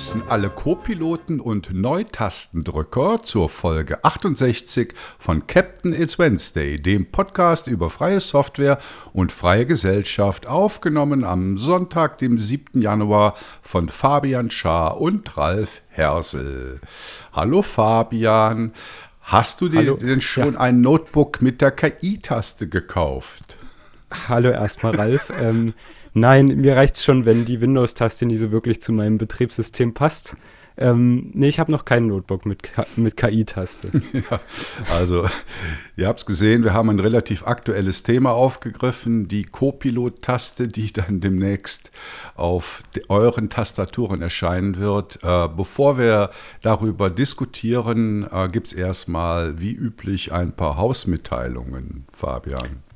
begrüßen alle Co-Piloten und Neutastendrücker zur Folge 68 von Captain It's Wednesday, dem Podcast über freie Software und freie Gesellschaft, aufgenommen am Sonntag, dem 7. Januar von Fabian Schaar und Ralf Hersel. Hallo Fabian, hast du dir Hallo. denn schon ja. ein Notebook mit der KI-Taste gekauft? Hallo erstmal Ralf. ähm, Nein, mir reicht es schon, wenn die Windows-Taste nicht so wirklich zu meinem Betriebssystem passt. Ähm, nee, ich habe noch kein Notebook mit, mit KI-Taste. ja, also, ihr habt es gesehen, wir haben ein relativ aktuelles Thema aufgegriffen, die Copilot-Taste, die dann demnächst auf euren Tastaturen erscheinen wird. Äh, bevor wir darüber diskutieren, äh, gibt es erstmal, wie üblich, ein paar Hausmitteilungen, Fabian.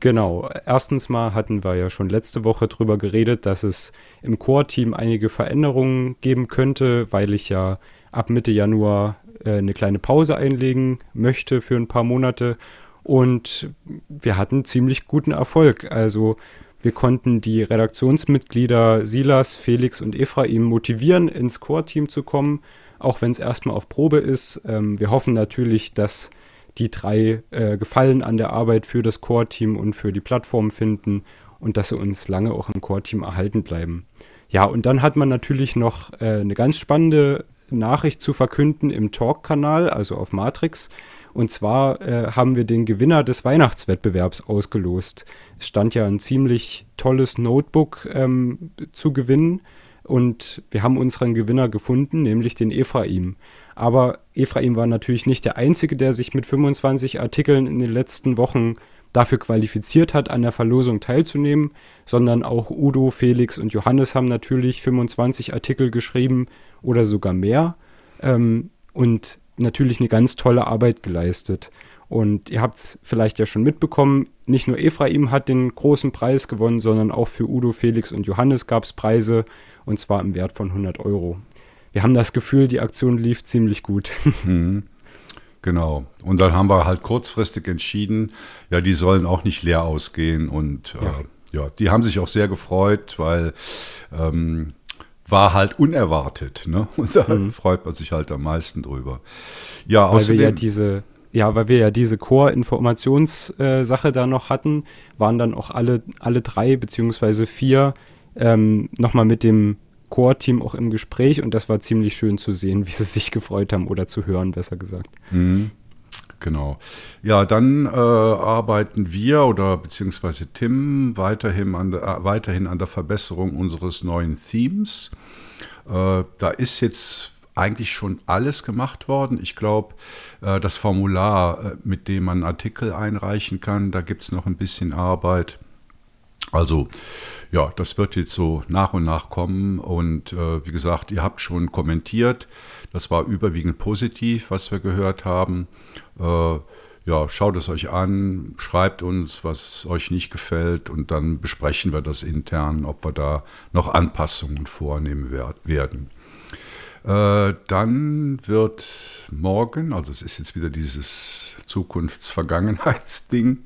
Genau. Erstens mal hatten wir ja schon letzte Woche drüber geredet, dass es im Core-Team einige Veränderungen geben könnte, weil ich ja ab Mitte Januar äh, eine kleine Pause einlegen möchte für ein paar Monate. Und wir hatten ziemlich guten Erfolg. Also wir konnten die Redaktionsmitglieder Silas, Felix und Ephraim motivieren, ins Core-Team zu kommen, auch wenn es erstmal auf Probe ist. Ähm, wir hoffen natürlich, dass die drei äh, Gefallen an der Arbeit für das Core-Team und für die Plattform finden und dass sie uns lange auch im Core-Team erhalten bleiben. Ja, und dann hat man natürlich noch äh, eine ganz spannende Nachricht zu verkünden im Talk-Kanal, also auf Matrix. Und zwar äh, haben wir den Gewinner des Weihnachtswettbewerbs ausgelost. Es stand ja ein ziemlich tolles Notebook ähm, zu gewinnen. Und wir haben unseren Gewinner gefunden, nämlich den Ephraim. Aber Ephraim war natürlich nicht der Einzige, der sich mit 25 Artikeln in den letzten Wochen dafür qualifiziert hat, an der Verlosung teilzunehmen, sondern auch Udo, Felix und Johannes haben natürlich 25 Artikel geschrieben oder sogar mehr ähm, und natürlich eine ganz tolle Arbeit geleistet. Und ihr habt es vielleicht ja schon mitbekommen, nicht nur Ephraim hat den großen Preis gewonnen, sondern auch für Udo, Felix und Johannes gab es Preise und zwar im Wert von 100 Euro wir haben das Gefühl, die Aktion lief ziemlich gut. Mhm. Genau. Und dann haben wir halt kurzfristig entschieden, ja, die sollen auch nicht leer ausgehen. Und äh, ja. Äh, ja, die haben sich auch sehr gefreut, weil ähm, war halt unerwartet. Ne? Und da mhm. freut man sich halt am meisten drüber. Ja, weil außerdem, wir ja diese, ja, weil wir ja diese Core-Informationssache äh, da noch hatten, waren dann auch alle, alle drei beziehungsweise vier ähm, nochmal mit dem Core-Team auch im Gespräch und das war ziemlich schön zu sehen, wie sie sich gefreut haben oder zu hören, besser gesagt. Mhm. Genau. Ja, dann äh, arbeiten wir oder beziehungsweise Tim weiterhin an, der, äh, weiterhin an der Verbesserung unseres neuen Themes. Äh, da ist jetzt eigentlich schon alles gemacht worden. Ich glaube, äh, das Formular, äh, mit dem man Artikel einreichen kann, da gibt es noch ein bisschen Arbeit. Also ja, das wird jetzt so nach und nach kommen. Und äh, wie gesagt, ihr habt schon kommentiert. Das war überwiegend positiv, was wir gehört haben. Äh, ja, schaut es euch an, schreibt uns, was euch nicht gefällt und dann besprechen wir das intern, ob wir da noch Anpassungen vornehmen werden. Äh, dann wird morgen, also es ist jetzt wieder dieses Zukunfts-Vergangenheitsding,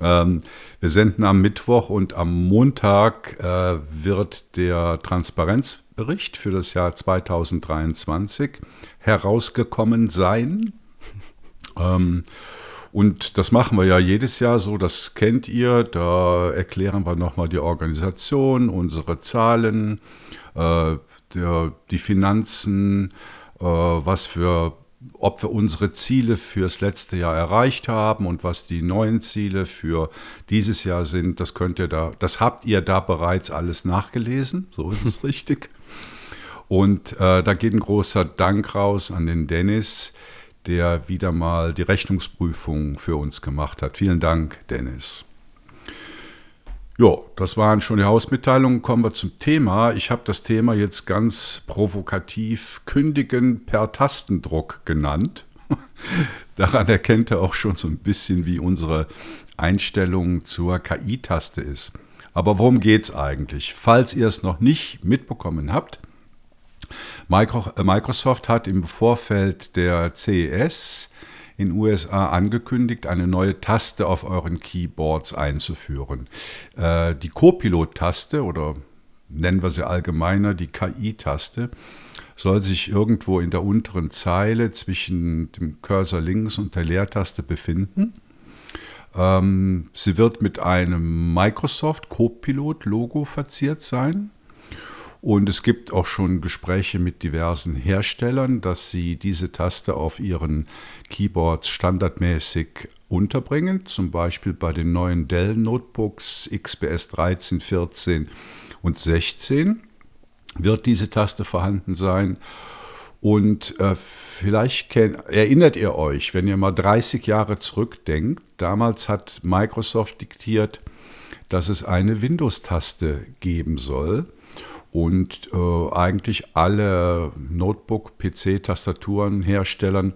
ähm, wir senden am Mittwoch und am Montag äh, wird der Transparenzbericht für das Jahr 2023 herausgekommen sein. Ähm, und das machen wir ja jedes Jahr so, das kennt ihr. Da erklären wir nochmal die Organisation, unsere Zahlen, äh, der, die Finanzen, äh, was für, ob wir unsere Ziele fürs letzte Jahr erreicht haben und was die neuen Ziele für dieses Jahr sind, das könnt ihr da, das habt ihr da bereits alles nachgelesen, so ist es richtig. Und äh, da geht ein großer Dank raus an den Dennis, der wieder mal die Rechnungsprüfung für uns gemacht hat. Vielen Dank, Dennis. Ja, das waren schon die Hausmitteilungen. Kommen wir zum Thema. Ich habe das Thema jetzt ganz provokativ Kündigen per Tastendruck genannt. Daran erkennt er auch schon so ein bisschen, wie unsere Einstellung zur KI-Taste ist. Aber worum geht es eigentlich? Falls ihr es noch nicht mitbekommen habt, Microsoft hat im Vorfeld der CES in USA angekündigt, eine neue Taste auf euren Keyboards einzuführen. Äh, die Copilot-Taste oder nennen wir sie allgemeiner die KI-Taste soll sich irgendwo in der unteren Zeile zwischen dem Cursor links und der Leertaste befinden. Ähm, sie wird mit einem Microsoft Copilot-Logo verziert sein. Und es gibt auch schon Gespräche mit diversen Herstellern, dass sie diese Taste auf ihren Keyboards standardmäßig unterbringen, zum Beispiel bei den neuen Dell Notebooks XPS 13, 14 und 16 wird diese Taste vorhanden sein. Und äh, vielleicht kenn, erinnert ihr euch, wenn ihr mal 30 Jahre zurückdenkt, damals hat Microsoft diktiert, dass es eine Windows-Taste geben soll. Und äh, eigentlich alle Notebook-PC-Tastaturenherstellern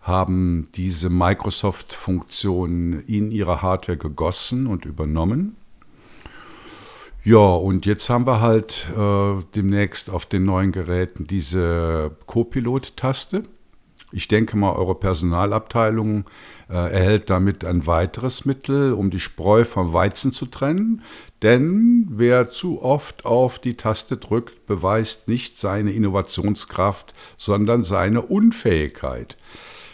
haben diese Microsoft-Funktion in ihre Hardware gegossen und übernommen. Ja, und jetzt haben wir halt äh, demnächst auf den neuen Geräten diese Copilot-Taste. Ich denke mal, eure Personalabteilung äh, erhält damit ein weiteres Mittel, um die Spreu vom Weizen zu trennen. Denn wer zu oft auf die Taste drückt, beweist nicht seine Innovationskraft, sondern seine Unfähigkeit.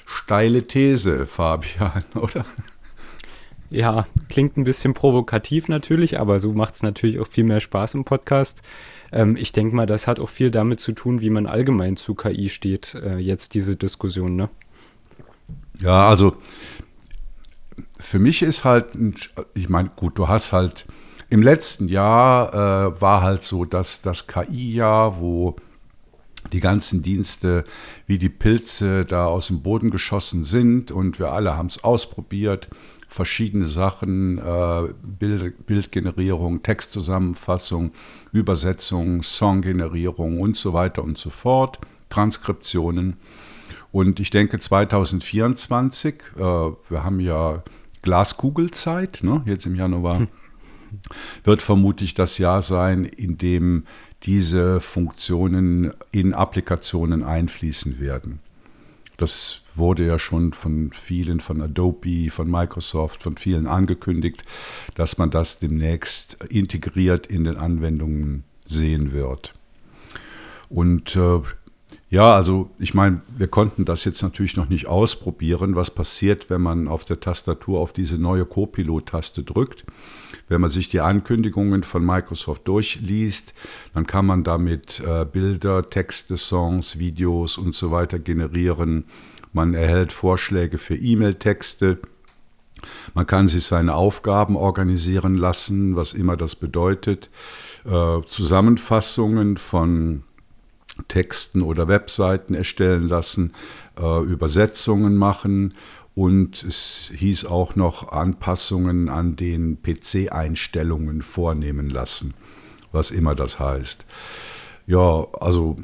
Steile These, Fabian, oder? Ja, klingt ein bisschen provokativ natürlich, aber so macht es natürlich auch viel mehr Spaß im Podcast. Ähm, ich denke mal, das hat auch viel damit zu tun, wie man allgemein zu KI steht, äh, jetzt diese Diskussion, ne? Ja, also für mich ist halt, ich meine, gut, du hast halt, im letzten Jahr äh, war halt so, dass das KI-Jahr, wo die ganzen Dienste wie die Pilze da aus dem Boden geschossen sind und wir alle haben es ausprobiert verschiedene Sachen, äh, Bild, Bildgenerierung, Textzusammenfassung, Übersetzung, Songgenerierung und so weiter und so fort, Transkriptionen. Und ich denke 2024, äh, wir haben ja Glaskugelzeit, ne, jetzt im Januar, hm. wird vermutlich das Jahr sein, in dem diese Funktionen in Applikationen einfließen werden. Das wurde ja schon von vielen, von Adobe, von Microsoft, von vielen angekündigt, dass man das demnächst integriert in den Anwendungen sehen wird. Und äh, ja, also ich meine, wir konnten das jetzt natürlich noch nicht ausprobieren, was passiert, wenn man auf der Tastatur auf diese neue Copilot-Taste drückt. Wenn man sich die Ankündigungen von Microsoft durchliest, dann kann man damit äh, Bilder, Texte, Songs, Videos und so weiter generieren. Man erhält Vorschläge für E-Mail-Texte. Man kann sich seine Aufgaben organisieren lassen, was immer das bedeutet. Äh, Zusammenfassungen von Texten oder Webseiten erstellen lassen, äh, Übersetzungen machen und es hieß auch noch Anpassungen an den PC-Einstellungen vornehmen lassen, was immer das heißt. Ja, also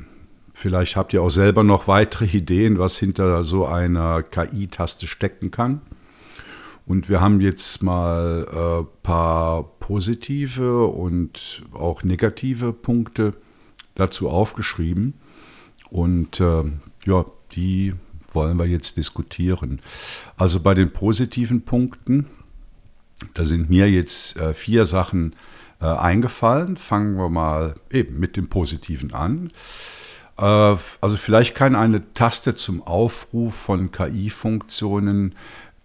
vielleicht habt ihr auch selber noch weitere Ideen, was hinter so einer KI-Taste stecken kann. Und wir haben jetzt mal ein äh, paar positive und auch negative Punkte dazu aufgeschrieben. Und äh, ja, die wollen wir jetzt diskutieren. Also bei den positiven Punkten, da sind mir jetzt äh, vier Sachen äh, eingefallen. Fangen wir mal eben mit dem Positiven an. Äh, also vielleicht kann eine Taste zum Aufruf von KI-Funktionen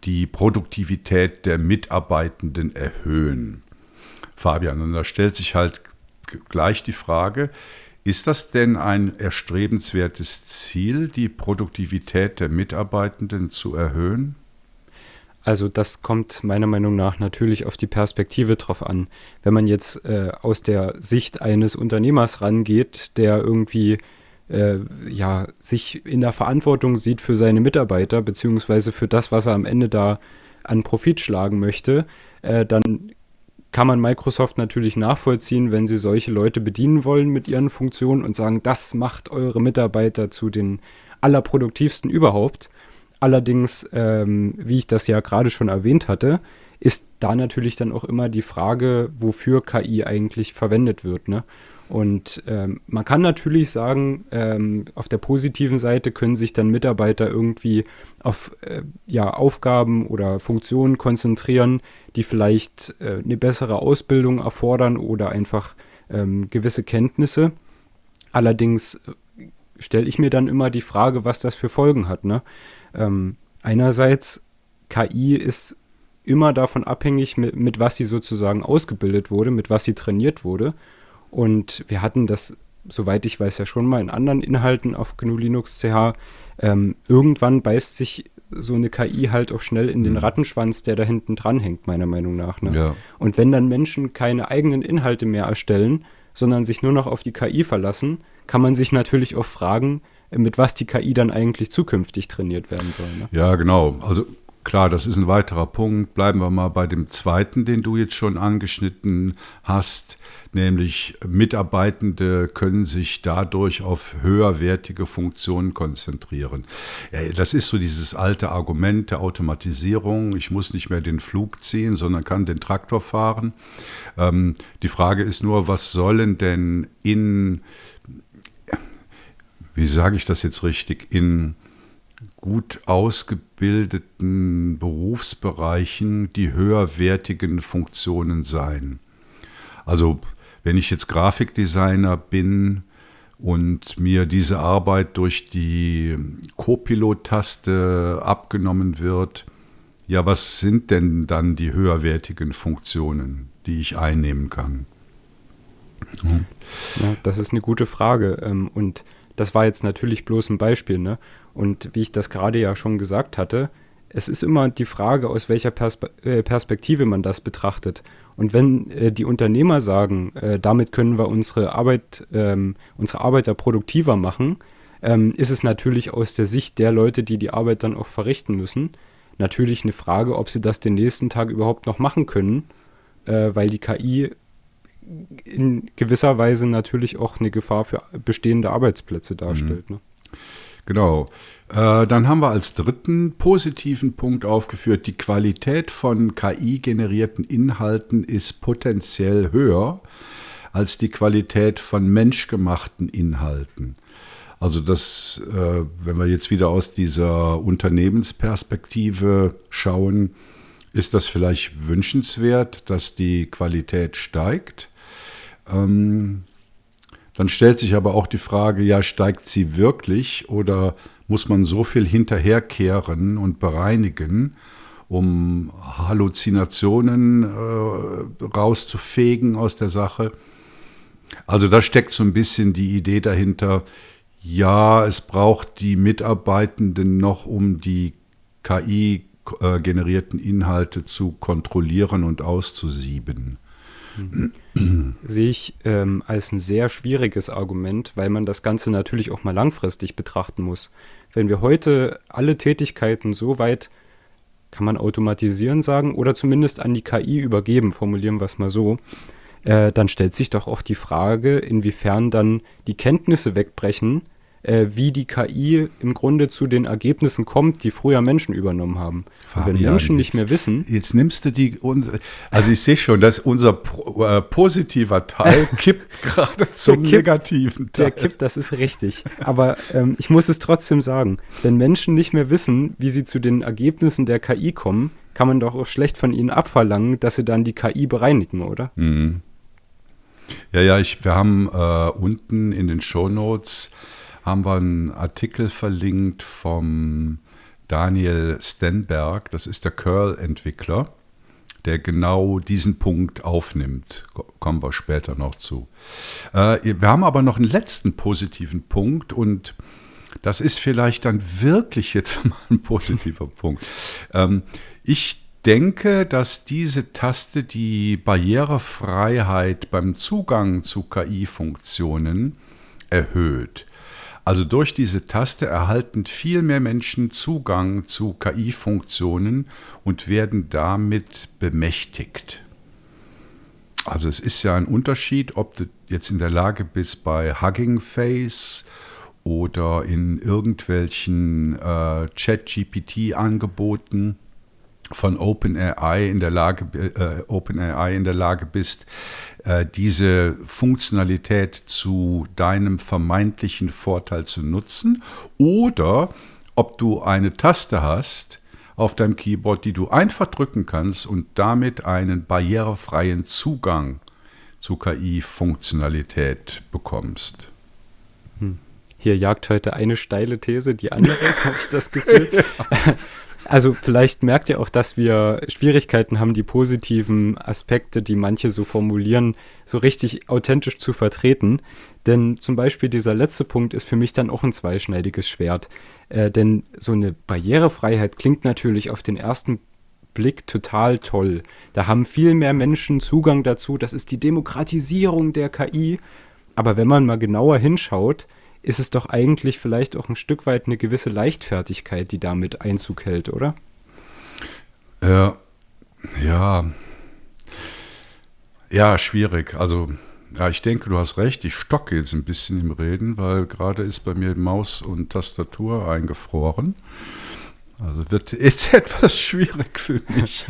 die Produktivität der Mitarbeitenden erhöhen. Fabian, und da stellt sich halt gleich die Frage, ist das denn ein erstrebenswertes Ziel, die Produktivität der Mitarbeitenden zu erhöhen? Also das kommt meiner Meinung nach natürlich auf die Perspektive drauf an. Wenn man jetzt äh, aus der Sicht eines Unternehmers rangeht, der irgendwie äh, ja, sich in der Verantwortung sieht für seine Mitarbeiter, beziehungsweise für das, was er am Ende da an Profit schlagen möchte, äh, dann kann man Microsoft natürlich nachvollziehen, wenn sie solche Leute bedienen wollen mit ihren Funktionen und sagen, das macht eure Mitarbeiter zu den allerproduktivsten überhaupt. Allerdings, ähm, wie ich das ja gerade schon erwähnt hatte, ist da natürlich dann auch immer die Frage, wofür KI eigentlich verwendet wird. Ne? Und ähm, man kann natürlich sagen, ähm, auf der positiven Seite können sich dann Mitarbeiter irgendwie auf äh, ja, Aufgaben oder Funktionen konzentrieren, die vielleicht äh, eine bessere Ausbildung erfordern oder einfach ähm, gewisse Kenntnisse. Allerdings stelle ich mir dann immer die Frage, was das für Folgen hat. Ne? Ähm, einerseits, KI ist immer davon abhängig, mit, mit was sie sozusagen ausgebildet wurde, mit was sie trainiert wurde. Und wir hatten das, soweit ich weiß, ja schon mal in anderen Inhalten auf GNU Linux CH. Ähm, irgendwann beißt sich so eine KI halt auch schnell in den mhm. Rattenschwanz, der da hinten dran hängt, meiner Meinung nach. Ne? Ja. Und wenn dann Menschen keine eigenen Inhalte mehr erstellen, sondern sich nur noch auf die KI verlassen, kann man sich natürlich auch fragen, mit was die KI dann eigentlich zukünftig trainiert werden soll. Ne? Ja, genau. Also Klar, das ist ein weiterer Punkt. Bleiben wir mal bei dem zweiten, den du jetzt schon angeschnitten hast, nämlich Mitarbeitende können sich dadurch auf höherwertige Funktionen konzentrieren. Das ist so dieses alte Argument der Automatisierung. Ich muss nicht mehr den Flug ziehen, sondern kann den Traktor fahren. Ähm, die Frage ist nur, was sollen denn in, wie sage ich das jetzt richtig, in gut ausgebildeten Berufsbereichen die höherwertigen Funktionen sein. Also wenn ich jetzt Grafikdesigner bin und mir diese Arbeit durch die Copilot-Taste abgenommen wird, ja, was sind denn dann die höherwertigen Funktionen, die ich einnehmen kann? Ja, das ist eine gute Frage. Ähm, und das war jetzt natürlich bloß ein Beispiel, ne? Und wie ich das gerade ja schon gesagt hatte, es ist immer die Frage, aus welcher Perspe äh, Perspektive man das betrachtet. Und wenn äh, die Unternehmer sagen, äh, damit können wir unsere Arbeit, ähm, unsere Arbeiter produktiver machen, ähm, ist es natürlich aus der Sicht der Leute, die die Arbeit dann auch verrichten müssen, natürlich eine Frage, ob sie das den nächsten Tag überhaupt noch machen können, äh, weil die KI in gewisser Weise natürlich auch eine Gefahr für bestehende Arbeitsplätze darstellt. Mhm. Ne? Genau. Äh, dann haben wir als dritten positiven Punkt aufgeführt, die Qualität von KI-generierten Inhalten ist potenziell höher als die Qualität von menschgemachten Inhalten. Also das, äh, wenn wir jetzt wieder aus dieser Unternehmensperspektive schauen, ist das vielleicht wünschenswert, dass die Qualität steigt. Ähm, dann stellt sich aber auch die Frage, ja, steigt sie wirklich oder muss man so viel hinterherkehren und bereinigen, um Halluzinationen äh, rauszufegen aus der Sache? Also da steckt so ein bisschen die Idee dahinter, ja, es braucht die Mitarbeitenden noch, um die KI-generierten äh, Inhalte zu kontrollieren und auszusieben. Sehe ich ähm, als ein sehr schwieriges Argument, weil man das Ganze natürlich auch mal langfristig betrachten muss. Wenn wir heute alle Tätigkeiten so weit, kann man automatisieren sagen, oder zumindest an die KI übergeben, formulieren wir es mal so, äh, dann stellt sich doch auch die Frage, inwiefern dann die Kenntnisse wegbrechen, äh, wie die KI im Grunde zu den Ergebnissen kommt, die früher Menschen übernommen haben. Fabian, wenn Menschen nicht mehr wissen. Jetzt nimmst du die, also ich sehe schon, dass unser äh, positiver Teil kippt gerade zum kippt, negativen Teil. Der kippt, das ist richtig. Aber ähm, ich muss es trotzdem sagen, wenn Menschen nicht mehr wissen, wie sie zu den Ergebnissen der KI kommen, kann man doch auch schlecht von ihnen abverlangen, dass sie dann die KI bereinigen, oder? Mhm. Ja, ja, ich, wir haben äh, unten in den Show Notes haben wir einen Artikel verlinkt vom Daniel Stenberg, das ist der Curl-Entwickler, der genau diesen Punkt aufnimmt. Kommen wir später noch zu. Äh, wir haben aber noch einen letzten positiven Punkt und das ist vielleicht dann wirklich jetzt mal ein positiver Punkt. Ähm, ich denke, dass diese Taste die Barrierefreiheit beim Zugang zu KI-Funktionen erhöht. Also durch diese Taste erhalten viel mehr Menschen Zugang zu KI-Funktionen und werden damit bemächtigt. Also es ist ja ein Unterschied, ob du jetzt in der Lage bist, bei Hugging Face oder in irgendwelchen äh, Chat-GPT-Angeboten von OpenAI in der Lage, äh, OpenAI in der Lage bist, diese Funktionalität zu deinem vermeintlichen Vorteil zu nutzen oder ob du eine Taste hast auf deinem Keyboard, die du einfach drücken kannst und damit einen barrierefreien Zugang zu KI-Funktionalität bekommst. Hm. hier jagt heute eine steile These die andere, habe ich das Gefühl. Also vielleicht merkt ihr auch, dass wir Schwierigkeiten haben, die positiven Aspekte, die manche so formulieren, so richtig authentisch zu vertreten. Denn zum Beispiel dieser letzte Punkt ist für mich dann auch ein zweischneidiges Schwert. Äh, denn so eine Barrierefreiheit klingt natürlich auf den ersten Blick total toll. Da haben viel mehr Menschen Zugang dazu. Das ist die Demokratisierung der KI. Aber wenn man mal genauer hinschaut, ist es doch eigentlich vielleicht auch ein Stück weit eine gewisse Leichtfertigkeit, die damit Einzug hält, oder? Ja, ja. Ja, schwierig. Also, ja, ich denke, du hast recht. Ich stocke jetzt ein bisschen im Reden, weil gerade ist bei mir Maus und Tastatur eingefroren. Also wird jetzt etwas schwierig für mich.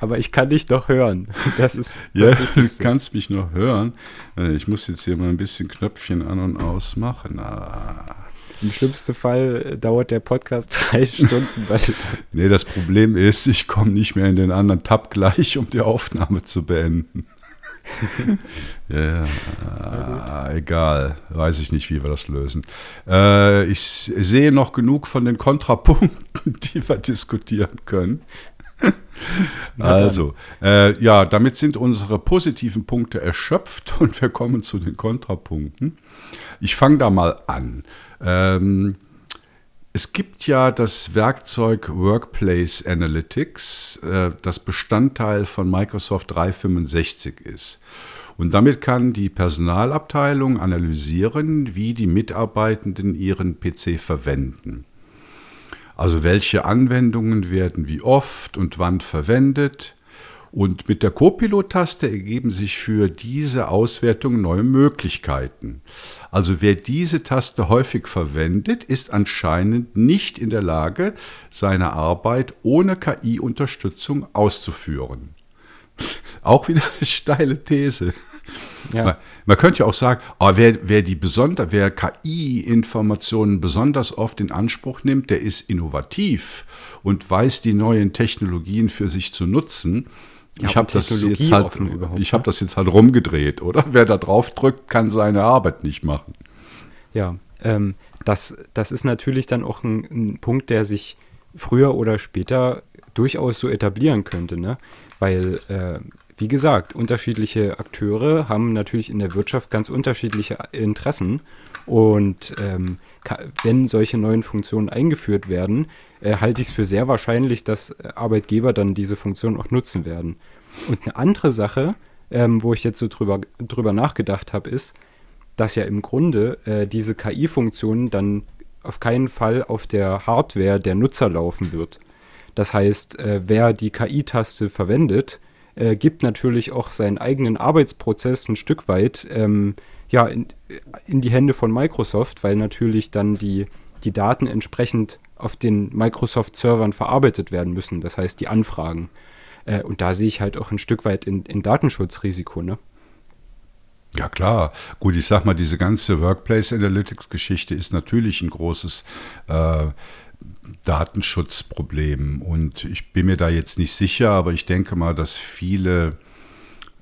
Aber ich kann dich doch hören. Das ist ja, du kannst mich noch hören. Äh, ich muss jetzt hier mal ein bisschen Knöpfchen an und aus machen. Ah. Im schlimmsten Fall dauert der Podcast drei Stunden. Weil nee, das Problem ist, ich komme nicht mehr in den anderen Tab gleich, um die Aufnahme zu beenden. ja, ja egal. Weiß ich nicht, wie wir das lösen. Äh, ich sehe noch genug von den Kontrapunkten, die wir diskutieren können. also, äh, ja, damit sind unsere positiven Punkte erschöpft und wir kommen zu den Kontrapunkten. Ich fange da mal an. Ähm, es gibt ja das Werkzeug Workplace Analytics, äh, das Bestandteil von Microsoft 365 ist. Und damit kann die Personalabteilung analysieren, wie die Mitarbeitenden ihren PC verwenden. Also welche Anwendungen werden wie oft und wann verwendet. Und mit der Copilot-Taste ergeben sich für diese Auswertung neue Möglichkeiten. Also wer diese Taste häufig verwendet, ist anscheinend nicht in der Lage, seine Arbeit ohne KI-Unterstützung auszuführen. Auch wieder eine steile These. Ja. Man, man, könnte ja auch sagen, oh, wer, wer, die besonder, wer KI-Informationen besonders oft in Anspruch nimmt, der ist innovativ und weiß die neuen Technologien für sich zu nutzen. Ja, ich habe das, jetzt halt, ich hab das jetzt halt rumgedreht, oder? Wer da drauf drückt, kann seine Arbeit nicht machen. Ja, ähm, das, das ist natürlich dann auch ein, ein Punkt, der sich früher oder später durchaus so etablieren könnte, ne? Weil äh, wie gesagt, unterschiedliche Akteure haben natürlich in der Wirtschaft ganz unterschiedliche Interessen. Und ähm, wenn solche neuen Funktionen eingeführt werden, äh, halte ich es für sehr wahrscheinlich, dass Arbeitgeber dann diese Funktion auch nutzen werden. Und eine andere Sache, ähm, wo ich jetzt so drüber, drüber nachgedacht habe, ist, dass ja im Grunde äh, diese KI-Funktion dann auf keinen Fall auf der Hardware der Nutzer laufen wird. Das heißt, äh, wer die KI-Taste verwendet, äh, gibt natürlich auch seinen eigenen Arbeitsprozess ein Stück weit ähm, ja, in, in, die Hände von Microsoft, weil natürlich dann die, die Daten entsprechend auf den Microsoft-Servern verarbeitet werden müssen, das heißt die Anfragen. Äh, und da sehe ich halt auch ein Stück weit in, in Datenschutzrisiko, ne? Ja klar, gut, ich sag mal, diese ganze Workplace Analytics Geschichte ist natürlich ein großes äh, Datenschutzproblem. Und ich bin mir da jetzt nicht sicher, aber ich denke mal, dass viele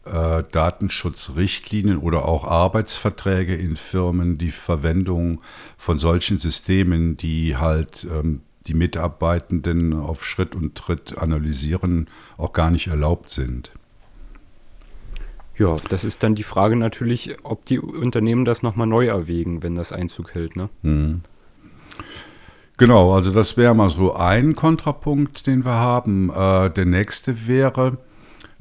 äh, Datenschutzrichtlinien oder auch Arbeitsverträge in Firmen die Verwendung von solchen Systemen, die halt ähm, die Mitarbeitenden auf Schritt und Tritt analysieren, auch gar nicht erlaubt sind. Ja, das ist dann die Frage natürlich, ob die Unternehmen das nochmal neu erwägen, wenn das Einzug hält. Ne? Mhm. Genau, also das wäre mal so ein Kontrapunkt, den wir haben. Äh, der nächste wäre,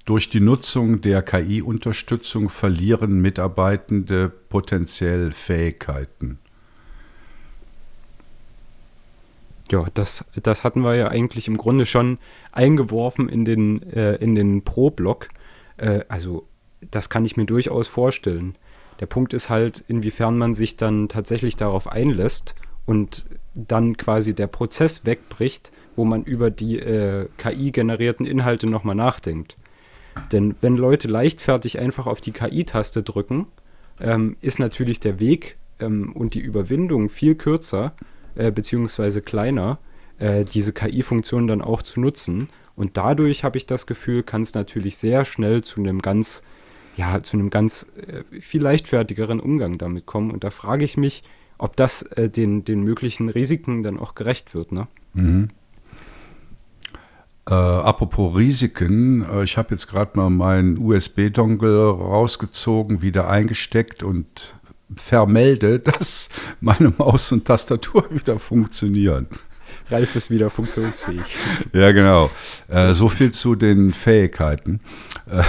durch die Nutzung der KI-Unterstützung verlieren Mitarbeitende potenziell Fähigkeiten. Ja, das, das hatten wir ja eigentlich im Grunde schon eingeworfen in den, äh, in den Pro-Block. Äh, also das kann ich mir durchaus vorstellen. Der Punkt ist halt, inwiefern man sich dann tatsächlich darauf einlässt und dann quasi der Prozess wegbricht, wo man über die äh, KI-generierten Inhalte nochmal nachdenkt. Denn wenn Leute leichtfertig einfach auf die KI-Taste drücken, ähm, ist natürlich der Weg ähm, und die Überwindung viel kürzer äh, beziehungsweise kleiner, äh, diese KI-Funktion dann auch zu nutzen. Und dadurch habe ich das Gefühl, kann es natürlich sehr schnell zu einem ganz, ja, zu einem ganz äh, viel leichtfertigeren Umgang damit kommen. Und da frage ich mich, ob das äh, den, den möglichen Risiken dann auch gerecht wird. Ne? Mhm. Äh, apropos Risiken, äh, ich habe jetzt gerade mal meinen USB-Dongle rausgezogen, wieder eingesteckt und vermelde, dass meine Maus und Tastatur wieder funktionieren. Ralf ist wieder funktionsfähig. ja, genau. Äh, so viel zu den Fähigkeiten. Äh,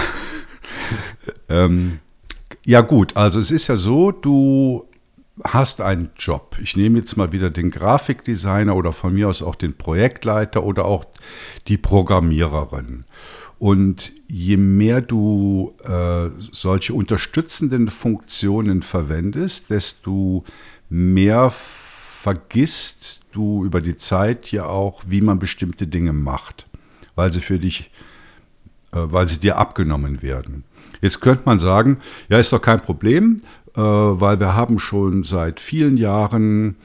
ähm, ja gut, also es ist ja so, du hast einen Job. Ich nehme jetzt mal wieder den Grafikdesigner oder von mir aus auch den Projektleiter oder auch die Programmiererin. Und je mehr du äh, solche unterstützenden Funktionen verwendest, desto mehr vergisst du über die Zeit ja auch, wie man bestimmte Dinge macht, weil sie für dich, äh, weil sie dir abgenommen werden. Jetzt könnte man sagen, ja, ist doch kein Problem, weil wir haben schon seit vielen Jahren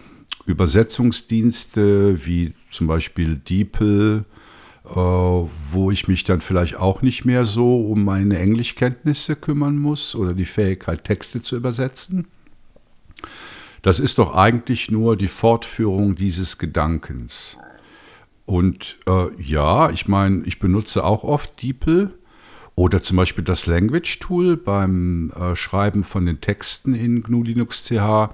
Übersetzungsdienste wie zum Beispiel DeepL, äh, wo ich mich dann vielleicht auch nicht mehr so um meine Englischkenntnisse kümmern muss oder die Fähigkeit, Texte zu übersetzen. Das ist doch eigentlich nur die Fortführung dieses Gedankens. Und äh, ja, ich meine, ich benutze auch oft DeepL oder zum Beispiel das Language Tool beim äh, Schreiben von den Texten in GNU Linux CH.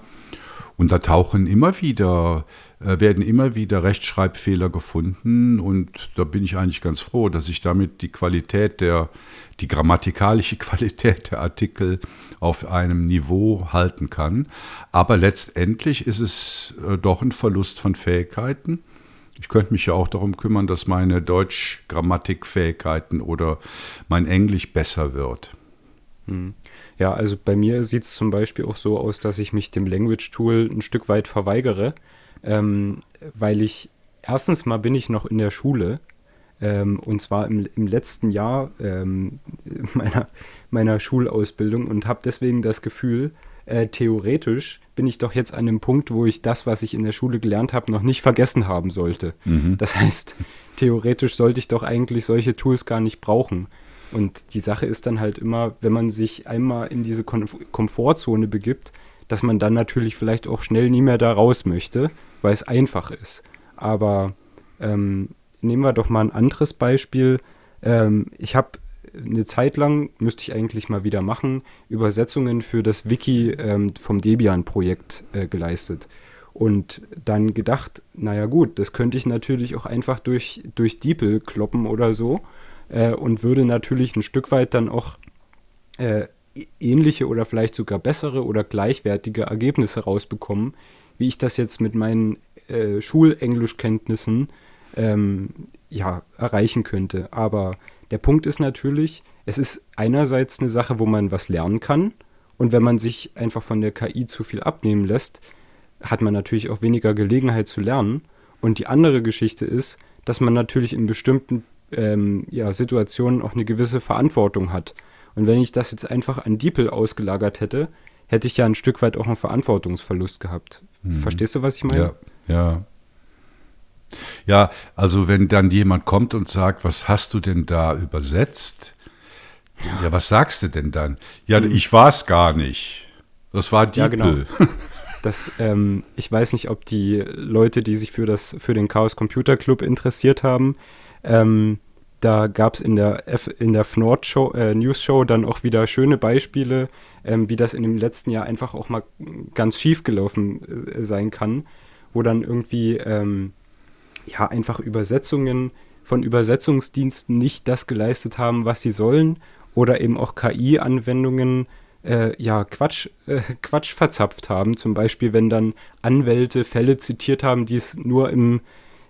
Und da tauchen immer wieder, äh, werden immer wieder Rechtschreibfehler gefunden. Und da bin ich eigentlich ganz froh, dass ich damit die Qualität der, die grammatikalische Qualität der Artikel auf einem Niveau halten kann. Aber letztendlich ist es äh, doch ein Verlust von Fähigkeiten. Ich könnte mich ja auch darum kümmern, dass meine Deutsch-Grammatikfähigkeiten oder mein Englisch besser wird. Hm. Ja, also bei mir sieht es zum Beispiel auch so aus, dass ich mich dem Language Tool ein Stück weit verweigere, ähm, weil ich erstens mal bin ich noch in der Schule ähm, und zwar im, im letzten Jahr ähm, meiner, meiner Schulausbildung und habe deswegen das Gefühl, äh, theoretisch bin ich doch jetzt an dem Punkt, wo ich das, was ich in der Schule gelernt habe, noch nicht vergessen haben sollte. Mhm. Das heißt, theoretisch sollte ich doch eigentlich solche Tools gar nicht brauchen. Und die Sache ist dann halt immer, wenn man sich einmal in diese Kom Komfortzone begibt, dass man dann natürlich vielleicht auch schnell nie mehr da raus möchte, weil es einfach ist. Aber ähm, nehmen wir doch mal ein anderes Beispiel. Ähm, ich habe eine Zeit lang, müsste ich eigentlich mal wieder machen, Übersetzungen für das Wiki ähm, vom Debian-Projekt äh, geleistet. Und dann gedacht, naja gut, das könnte ich natürlich auch einfach durch, durch DeepL kloppen oder so äh, und würde natürlich ein Stück weit dann auch äh, ähnliche oder vielleicht sogar bessere oder gleichwertige Ergebnisse rausbekommen, wie ich das jetzt mit meinen äh, Schulenglischkenntnissen ähm, ja, erreichen könnte. Aber der Punkt ist natürlich, es ist einerseits eine Sache, wo man was lernen kann. Und wenn man sich einfach von der KI zu viel abnehmen lässt, hat man natürlich auch weniger Gelegenheit zu lernen. Und die andere Geschichte ist, dass man natürlich in bestimmten ähm, ja, Situationen auch eine gewisse Verantwortung hat. Und wenn ich das jetzt einfach an DeepL ausgelagert hätte, hätte ich ja ein Stück weit auch einen Verantwortungsverlust gehabt. Mhm. Verstehst du, was ich meine? Ja, ja. Ja, also wenn dann jemand kommt und sagt, was hast du denn da übersetzt? Ja, ja was sagst du denn dann? Ja, mhm. ich war es gar nicht. Das war die Ja, genau. Das, ähm, ich weiß nicht, ob die Leute, die sich für, das, für den Chaos Computer Club interessiert haben, ähm, da gab es in der, F, in der Fnord Show, äh, News Show dann auch wieder schöne Beispiele, ähm, wie das in dem letzten Jahr einfach auch mal ganz schief gelaufen äh, sein kann, wo dann irgendwie ähm, ja einfach Übersetzungen von Übersetzungsdiensten nicht das geleistet haben, was sie sollen oder eben auch KI-Anwendungen äh, ja Quatsch, äh, Quatsch verzapft haben. Zum Beispiel, wenn dann Anwälte Fälle zitiert haben, die es nur im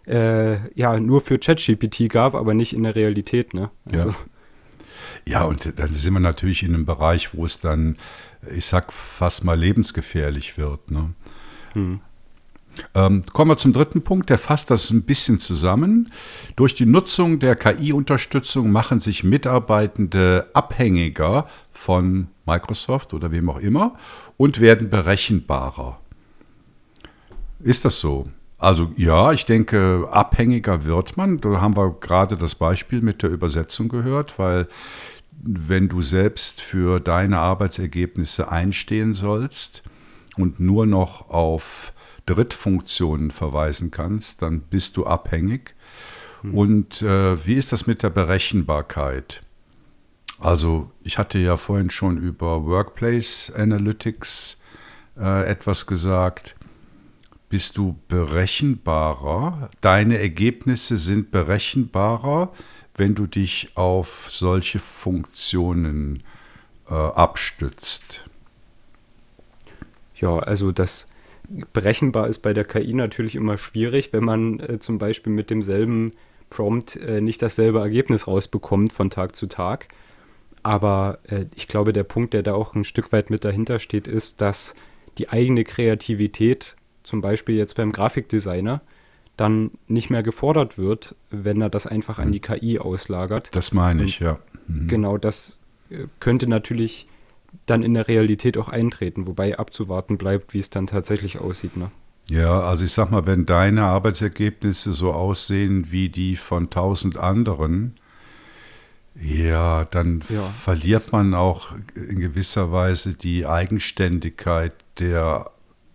äh, ja nur für ChatGPT gab, aber nicht in der Realität. Ne? Also, ja. Ja, und dann sind wir natürlich in einem Bereich, wo es dann, ich sag, fast mal lebensgefährlich wird. Ne? Hm. Ähm, kommen wir zum dritten Punkt, der fasst das ein bisschen zusammen. Durch die Nutzung der KI-Unterstützung machen sich Mitarbeitende abhängiger von Microsoft oder wem auch immer und werden berechenbarer. Ist das so? Also ja, ich denke, abhängiger wird man. Da haben wir gerade das Beispiel mit der Übersetzung gehört, weil wenn du selbst für deine Arbeitsergebnisse einstehen sollst, und nur noch auf Drittfunktionen verweisen kannst, dann bist du abhängig. Hm. Und äh, wie ist das mit der Berechenbarkeit? Also ich hatte ja vorhin schon über Workplace Analytics äh, etwas gesagt. Bist du berechenbarer? Deine Ergebnisse sind berechenbarer, wenn du dich auf solche Funktionen äh, abstützt. Ja, also das berechenbar ist bei der KI natürlich immer schwierig, wenn man äh, zum Beispiel mit demselben Prompt äh, nicht dasselbe Ergebnis rausbekommt von Tag zu Tag. Aber äh, ich glaube, der Punkt, der da auch ein Stück weit mit dahinter steht, ist, dass die eigene Kreativität, zum Beispiel jetzt beim Grafikdesigner, dann nicht mehr gefordert wird, wenn er das einfach an die KI auslagert. Das meine ich, Und ja. Mhm. Genau, das äh, könnte natürlich dann in der Realität auch eintreten, wobei abzuwarten bleibt, wie es dann tatsächlich aussieht. Ne? Ja, also ich sag mal, wenn deine Arbeitsergebnisse so aussehen wie die von tausend anderen, ja, dann ja, verliert man auch in gewisser Weise die Eigenständigkeit der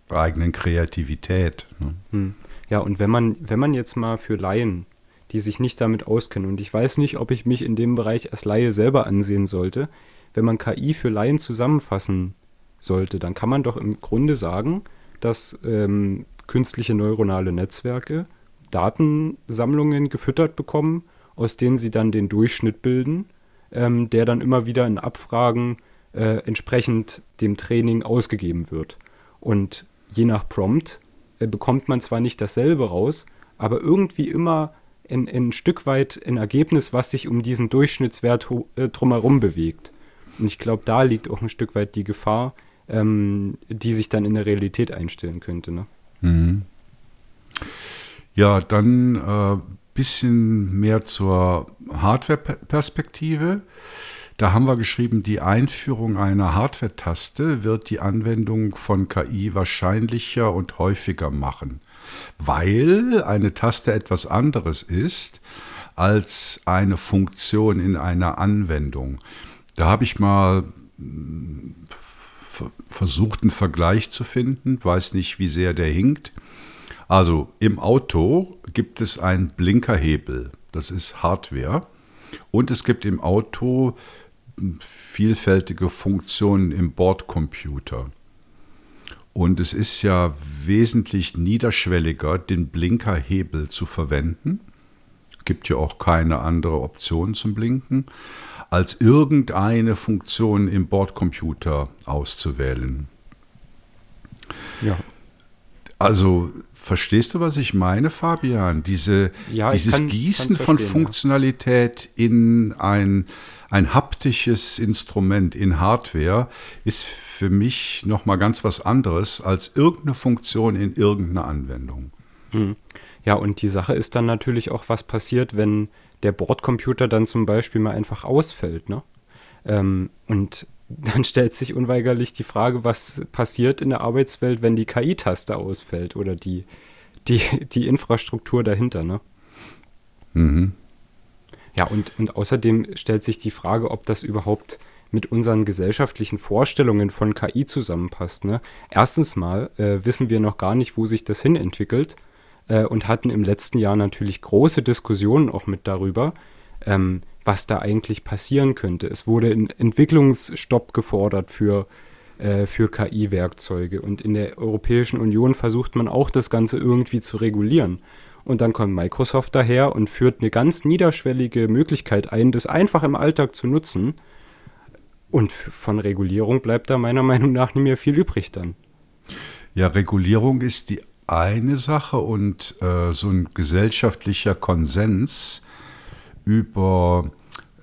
eigenen Kreativität. Ne? Hm. Ja, und wenn man, wenn man jetzt mal für Laien, die sich nicht damit auskennen, und ich weiß nicht, ob ich mich in dem Bereich als Laie selber ansehen sollte, wenn man KI für Laien zusammenfassen sollte, dann kann man doch im Grunde sagen, dass ähm, künstliche neuronale Netzwerke Datensammlungen gefüttert bekommen, aus denen sie dann den Durchschnitt bilden, ähm, der dann immer wieder in Abfragen äh, entsprechend dem Training ausgegeben wird. Und je nach Prompt äh, bekommt man zwar nicht dasselbe raus, aber irgendwie immer ein, ein Stück weit ein Ergebnis, was sich um diesen Durchschnittswert äh, drumherum bewegt. Und ich glaube, da liegt auch ein Stück weit die Gefahr, ähm, die sich dann in der Realität einstellen könnte. Ne? Mhm. Ja, dann ein äh, bisschen mehr zur Hardware-Perspektive. Da haben wir geschrieben, die Einführung einer Hardware-Taste wird die Anwendung von KI wahrscheinlicher und häufiger machen, weil eine Taste etwas anderes ist als eine Funktion in einer Anwendung. Da habe ich mal hm, versucht, einen Vergleich zu finden, weiß nicht, wie sehr der hinkt. Also im Auto gibt es einen Blinkerhebel, das ist Hardware. Und es gibt im Auto hm, vielfältige Funktionen im Bordcomputer. Und es ist ja wesentlich niederschwelliger, den Blinkerhebel zu verwenden. Gibt ja auch keine andere Option zum Blinken als irgendeine Funktion im Bordcomputer auszuwählen. Ja. Also verstehst du, was ich meine, Fabian? Diese, ja, dieses kann, Gießen von Funktionalität ja. in ein, ein haptisches Instrument, in Hardware, ist für mich nochmal ganz was anderes als irgendeine Funktion in irgendeiner Anwendung. Hm. Ja, und die Sache ist dann natürlich auch, was passiert, wenn der Bordcomputer dann zum Beispiel mal einfach ausfällt. Ne? Ähm, und dann stellt sich unweigerlich die Frage, was passiert in der Arbeitswelt, wenn die KI-Taste ausfällt oder die, die, die Infrastruktur dahinter. Ne? Mhm. Ja, und, und außerdem stellt sich die Frage, ob das überhaupt mit unseren gesellschaftlichen Vorstellungen von KI zusammenpasst. Ne? Erstens mal äh, wissen wir noch gar nicht, wo sich das hin entwickelt äh, und hatten im letzten Jahr natürlich große Diskussionen auch mit darüber, ähm, was da eigentlich passieren könnte. Es wurde ein Entwicklungsstopp gefordert für, äh, für KI-Werkzeuge und in der Europäischen Union versucht man auch das Ganze irgendwie zu regulieren. Und dann kommt Microsoft daher und führt eine ganz niederschwellige Möglichkeit ein, das einfach im Alltag zu nutzen. Und von Regulierung bleibt da meiner Meinung nach nicht mehr viel übrig dann. Ja, Regulierung ist die eine Sache und äh, so ein gesellschaftlicher Konsens über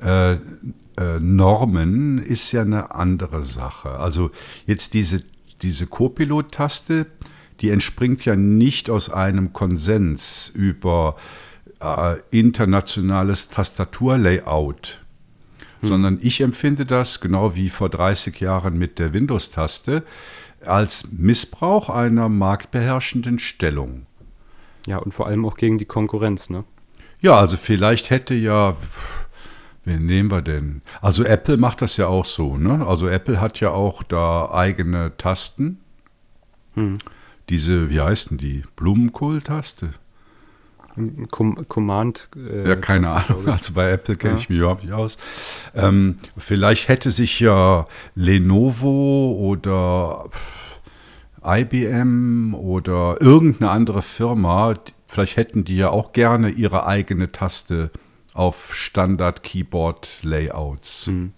äh, äh, Normen ist ja eine andere Sache. Also jetzt diese, diese Co-Pilot-Taste, die entspringt ja nicht aus einem Konsens über äh, internationales Tastaturlayout, hm. sondern ich empfinde das, genau wie vor 30 Jahren mit der Windows-Taste, als Missbrauch einer marktbeherrschenden Stellung. Ja, und vor allem auch gegen die Konkurrenz, ne? Ja, also vielleicht hätte ja, wen nehmen wir denn? Also Apple macht das ja auch so, ne? Also Apple hat ja auch da eigene Tasten. Hm. Diese, wie heißt denn die? Blumenkohl-Taste? Com Command. Äh, ja, keine Ahnung. Also bei Apple kenne ja. ich mich überhaupt nicht aus. Ähm, vielleicht hätte sich ja Lenovo oder IBM oder irgendeine andere Firma, vielleicht hätten die ja auch gerne ihre eigene Taste auf Standard-Keyboard-Layouts. Hm.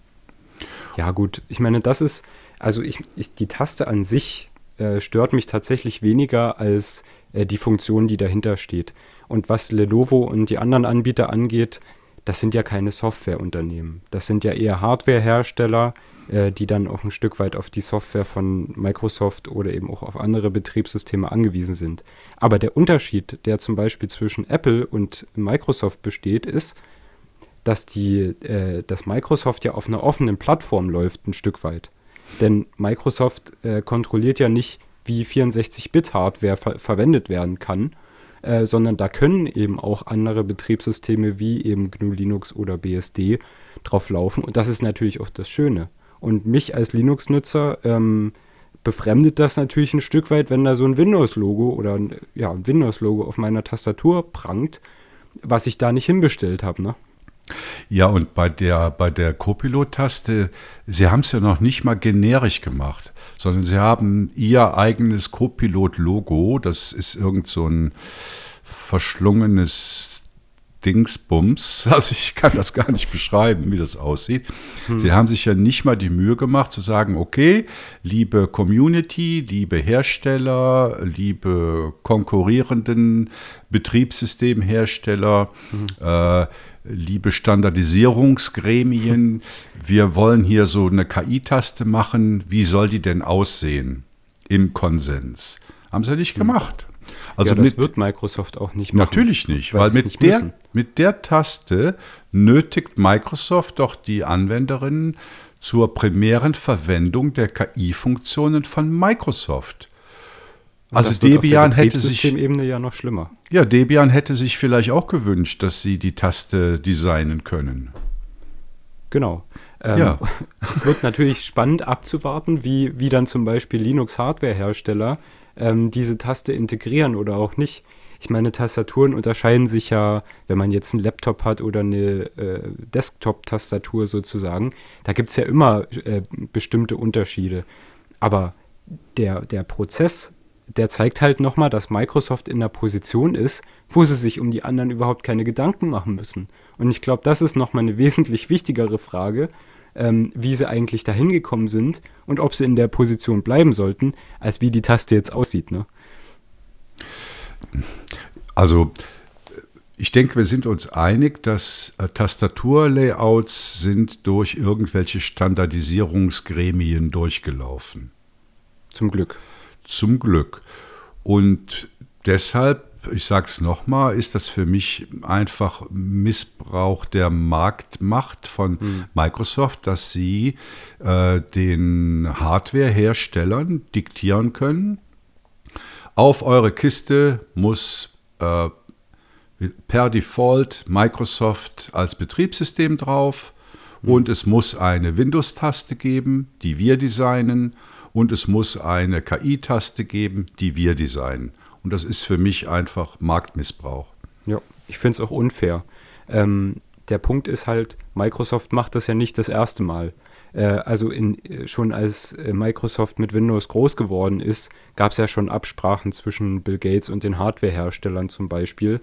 Ja, gut. Ich meine, das ist, also ich, ich die Taste an sich äh, stört mich tatsächlich weniger als äh, die Funktion, die dahinter steht. Und was Lenovo und die anderen Anbieter angeht, das sind ja keine Softwareunternehmen. Das sind ja eher Hardwarehersteller, äh, die dann auch ein Stück weit auf die Software von Microsoft oder eben auch auf andere Betriebssysteme angewiesen sind. Aber der Unterschied, der zum Beispiel zwischen Apple und Microsoft besteht, ist, dass, die, äh, dass Microsoft ja auf einer offenen Plattform läuft, ein Stück weit. Denn Microsoft äh, kontrolliert ja nicht, wie 64-Bit-Hardware ver verwendet werden kann, äh, sondern da können eben auch andere Betriebssysteme wie eben GNU Linux oder BSD drauf laufen. Und das ist natürlich auch das Schöne. Und mich als Linux-Nutzer ähm, befremdet das natürlich ein Stück weit, wenn da so ein Windows-Logo oder ein, ja, ein Windows-Logo auf meiner Tastatur prangt, was ich da nicht hinbestellt habe. Ne? Ja, und bei der, bei der Copilot-Taste, Sie haben es ja noch nicht mal generisch gemacht, sondern Sie haben Ihr eigenes Copilot-Logo, das ist irgend so ein verschlungenes Dingsbums. Also ich kann das gar nicht beschreiben, wie das aussieht. Hm. Sie haben sich ja nicht mal die Mühe gemacht zu sagen, okay, liebe Community, liebe Hersteller, liebe konkurrierenden Betriebssystemhersteller, hm. äh, liebe Standardisierungsgremien, wir wollen hier so eine KI-Taste machen, wie soll die denn aussehen im Konsens? Haben sie nicht hm. gemacht. Also ja, das mit, wird Microsoft auch nicht machen. Natürlich nicht, weil mit, der, mit der Taste nötigt Microsoft doch die Anwenderinnen zur primären Verwendung der KI-Funktionen von Microsoft. Also Debian hätte sich Ebene ja noch schlimmer. Ja, Debian hätte sich vielleicht auch gewünscht, dass sie die Taste designen können. Genau. Ähm, ja. Es wird natürlich spannend abzuwarten, wie, wie dann zum Beispiel Linux-Hardware-Hersteller ähm, diese Taste integrieren oder auch nicht. Ich meine, Tastaturen unterscheiden sich ja, wenn man jetzt einen Laptop hat oder eine äh, Desktop-Tastatur sozusagen. Da gibt es ja immer äh, bestimmte Unterschiede. Aber der, der Prozess, der zeigt halt nochmal, dass Microsoft in der Position ist, wo sie sich um die anderen überhaupt keine Gedanken machen müssen. Und ich glaube, das ist nochmal eine wesentlich wichtigere Frage, ähm, wie sie eigentlich dahin gekommen sind und ob sie in der Position bleiben sollten, als wie die Taste jetzt aussieht. Ne? Also ich denke, wir sind uns einig, dass äh, Tastaturlayouts sind durch irgendwelche Standardisierungsgremien durchgelaufen. Zum Glück. Zum Glück. Und deshalb ich sage es nochmal, ist das für mich einfach Missbrauch der Marktmacht von mhm. Microsoft, dass sie äh, den Hardwareherstellern diktieren können, auf eure Kiste muss äh, per Default Microsoft als Betriebssystem drauf mhm. und es muss eine Windows-Taste geben, die wir designen und es muss eine KI-Taste geben, die wir designen. Und das ist für mich einfach Marktmissbrauch. Ja, ich finde es auch unfair. Ähm, der Punkt ist halt, Microsoft macht das ja nicht das erste Mal. Äh, also in, äh, schon als äh, Microsoft mit Windows groß geworden ist, gab es ja schon Absprachen zwischen Bill Gates und den Hardwareherstellern zum Beispiel.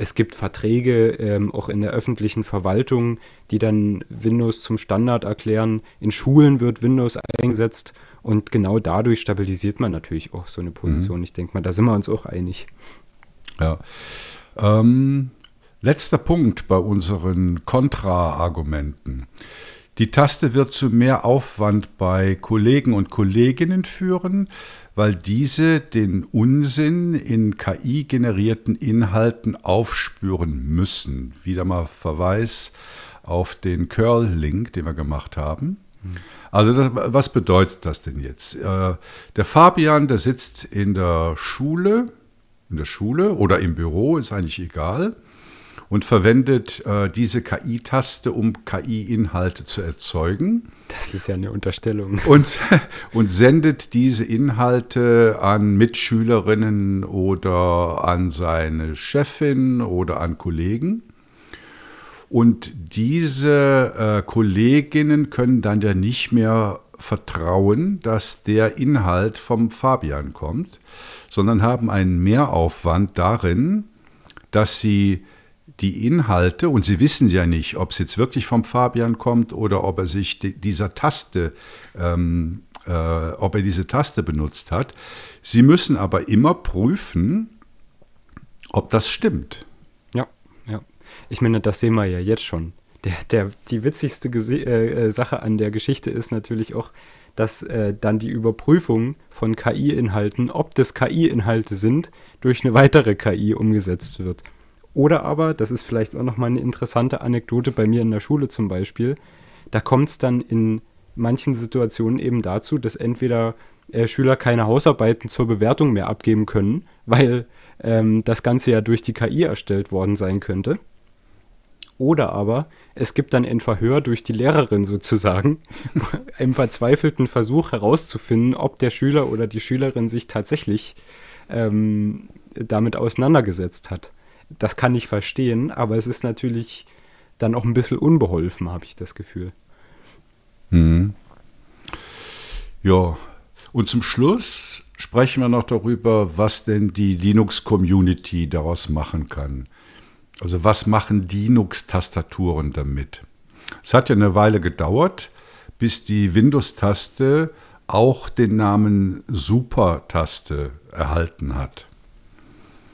Es gibt Verträge ähm, auch in der öffentlichen Verwaltung, die dann Windows zum Standard erklären. In Schulen wird Windows eingesetzt und genau dadurch stabilisiert man natürlich auch so eine Position. Mhm. Ich denke mal, da sind wir uns auch einig. Ja. Ähm, letzter Punkt bei unseren Kontra-Argumenten. Die Taste wird zu mehr Aufwand bei Kollegen und Kolleginnen führen, weil diese den Unsinn in KI-generierten Inhalten aufspüren müssen. Wieder mal Verweis auf den Curl-Link, den wir gemacht haben. Also das, was bedeutet das denn jetzt? Äh, der Fabian, der sitzt in der Schule, in der Schule oder im Büro, ist eigentlich egal. Und verwendet äh, diese KI-Taste, um KI-Inhalte zu erzeugen. Das ist ja eine Unterstellung. Und, und sendet diese Inhalte an Mitschülerinnen oder an seine Chefin oder an Kollegen. Und diese äh, Kolleginnen können dann ja nicht mehr vertrauen, dass der Inhalt vom Fabian kommt, sondern haben einen Mehraufwand darin, dass sie die Inhalte, und sie wissen ja nicht, ob es jetzt wirklich vom Fabian kommt oder ob er sich dieser Taste, ähm, äh, ob er diese Taste benutzt hat. Sie müssen aber immer prüfen, ob das stimmt. Ja, ja. Ich meine, das sehen wir ja jetzt schon der, der, die witzigste äh, äh, Sache an der Geschichte ist natürlich auch, dass äh, dann die Überprüfung von KI-Inhalten, ob das KI-Inhalte sind, durch eine weitere KI umgesetzt wird. Oder aber, das ist vielleicht auch nochmal eine interessante Anekdote bei mir in der Schule zum Beispiel, da kommt es dann in manchen Situationen eben dazu, dass entweder äh, Schüler keine Hausarbeiten zur Bewertung mehr abgeben können, weil ähm, das Ganze ja durch die KI erstellt worden sein könnte. Oder aber es gibt dann ein Verhör durch die Lehrerin sozusagen, im verzweifelten Versuch herauszufinden, ob der Schüler oder die Schülerin sich tatsächlich ähm, damit auseinandergesetzt hat. Das kann ich verstehen, aber es ist natürlich dann auch ein bisschen unbeholfen, habe ich das Gefühl. Mhm. Ja, und zum Schluss sprechen wir noch darüber, was denn die Linux-Community daraus machen kann. Also was machen Linux-Tastaturen damit? Es hat ja eine Weile gedauert, bis die Windows-Taste auch den Namen Super-Taste erhalten hat.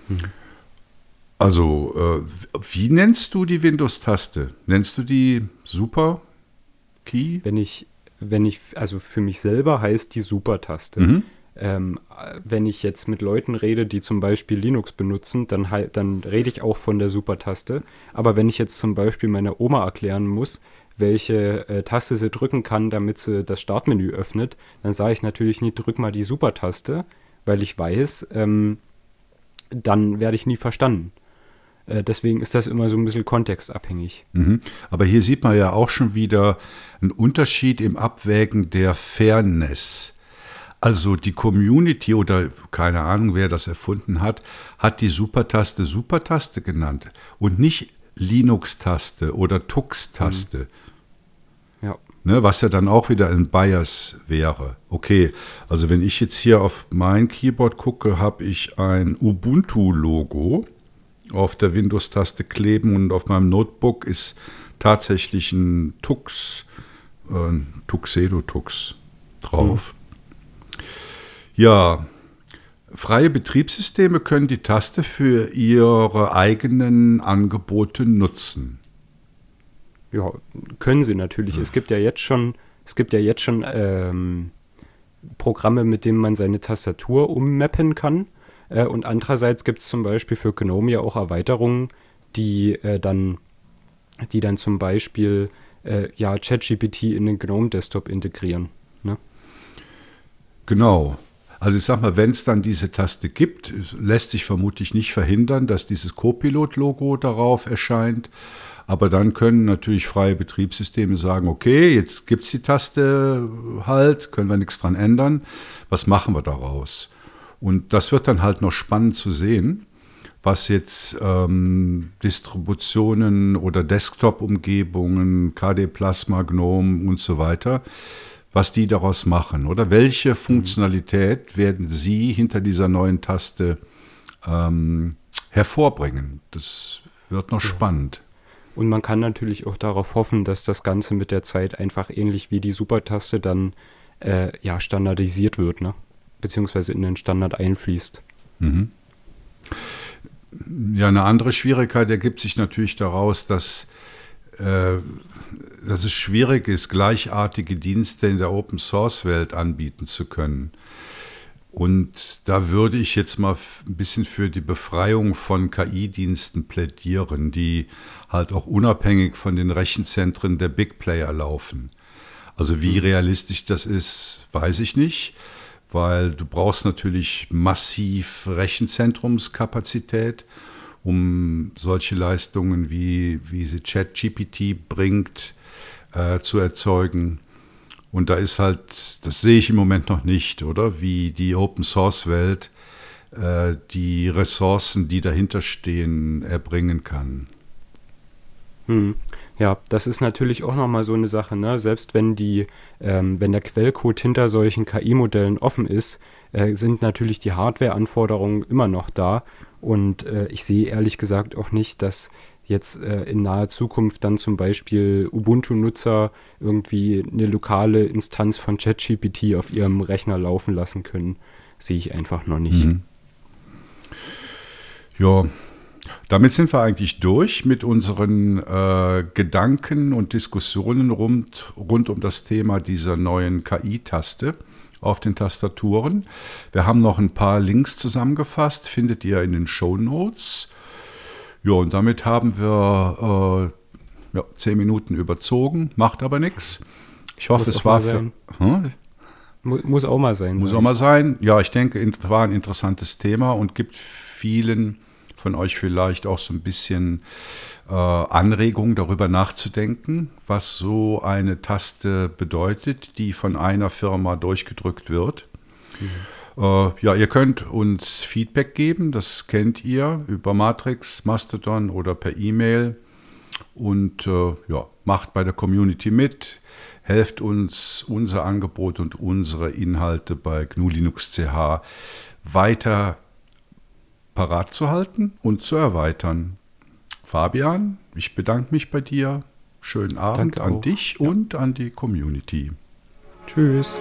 Mhm. Also, äh, wie nennst du die Windows-Taste? Nennst du die Super-Key? Wenn ich, wenn ich, also für mich selber heißt die Super-Taste. Mhm. Ähm, wenn ich jetzt mit Leuten rede, die zum Beispiel Linux benutzen, dann, dann rede ich auch von der Super-Taste. Aber wenn ich jetzt zum Beispiel meiner Oma erklären muss, welche äh, Taste sie drücken kann, damit sie das Startmenü öffnet, dann sage ich natürlich nicht, drück mal die Super-Taste, weil ich weiß, ähm, dann werde ich nie verstanden. Äh, deswegen ist das immer so ein bisschen kontextabhängig. Mhm. Aber hier sieht man ja auch schon wieder einen Unterschied im Abwägen der Fairness. Also die Community oder keine Ahnung, wer das erfunden hat, hat die Supertaste Supertaste genannt und nicht Linux-Taste oder Tux-Taste. Mhm. Ja. Ne, was ja dann auch wieder ein Bias wäre. Okay, also wenn ich jetzt hier auf mein Keyboard gucke, habe ich ein Ubuntu-Logo auf der Windows-Taste kleben und auf meinem Notebook ist tatsächlich ein Tux, äh, Tuxedo-Tux drauf. Mhm. Ja, freie Betriebssysteme können die Taste für ihre eigenen Angebote nutzen. Ja, können sie natürlich. Es gibt ja jetzt schon, es gibt ja jetzt schon ähm, Programme, mit denen man seine Tastatur ummappen kann. Äh, und andererseits gibt es zum Beispiel für GNOME ja auch Erweiterungen, die äh, dann, die dann zum Beispiel äh, ja, ChatGPT in den GNOME Desktop integrieren. Ne? Genau. Also ich sag mal, wenn es dann diese Taste gibt, lässt sich vermutlich nicht verhindern, dass dieses Copilot-Logo darauf erscheint. Aber dann können natürlich freie Betriebssysteme sagen, okay, jetzt gibt es die Taste halt, können wir nichts dran ändern. Was machen wir daraus? Und das wird dann halt noch spannend zu sehen, was jetzt ähm, Distributionen oder Desktop-Umgebungen, KD Plasma, GNOME und so weiter, was die daraus machen oder welche Funktionalität werden sie hinter dieser neuen Taste ähm, hervorbringen. Das wird noch ja. spannend. Und man kann natürlich auch darauf hoffen, dass das Ganze mit der Zeit einfach ähnlich wie die Supertaste dann äh, ja, standardisiert wird, ne? Beziehungsweise in den Standard einfließt. Mhm. Ja, eine andere Schwierigkeit ergibt sich natürlich daraus, dass äh, dass es schwierig ist, gleichartige Dienste in der Open Source Welt anbieten zu können. Und da würde ich jetzt mal ein bisschen für die Befreiung von KI-Diensten plädieren, die halt auch unabhängig von den Rechenzentren der Big Player laufen. Also wie mhm. realistisch das ist, weiß ich nicht, weil du brauchst natürlich massiv Rechenzentrumskapazität um solche Leistungen wie, wie sie ChatGPT bringt, äh, zu erzeugen. Und da ist halt, das sehe ich im Moment noch nicht, oder? Wie die Open Source Welt äh, die Ressourcen, die dahinter stehen, erbringen kann. Hm. Ja, das ist natürlich auch nochmal so eine Sache, ne? Selbst wenn die, ähm, wenn der Quellcode hinter solchen KI-Modellen offen ist, äh, sind natürlich die Hardware-Anforderungen immer noch da. Und äh, ich sehe ehrlich gesagt auch nicht, dass jetzt äh, in naher Zukunft dann zum Beispiel Ubuntu-Nutzer irgendwie eine lokale Instanz von ChatGPT auf ihrem Rechner laufen lassen können. Sehe ich einfach noch nicht. Mhm. Ja, damit sind wir eigentlich durch mit unseren äh, Gedanken und Diskussionen rund, rund um das Thema dieser neuen KI-Taste auf den Tastaturen. Wir haben noch ein paar Links zusammengefasst, findet ihr in den Show Notes. Ja, und damit haben wir äh, ja, zehn Minuten überzogen, macht aber nichts. Ich hoffe, Muss es war für. Hm? Muss auch mal sein. Muss auch mal sein. Ja, ich denke, es war ein interessantes Thema und gibt vielen von euch vielleicht auch so ein bisschen äh, Anregung darüber nachzudenken, was so eine Taste bedeutet, die von einer Firma durchgedrückt wird. Mhm. Äh, ja, ihr könnt uns Feedback geben, das kennt ihr über Matrix, Mastodon oder per E-Mail. Und äh, ja, macht bei der Community mit, helft uns, unser Angebot und unsere Inhalte bei GNU Linux CH weiter parat zu halten und zu erweitern. Fabian, ich bedanke mich bei dir. Schönen Abend Danke an auch. dich ja. und an die Community. Tschüss.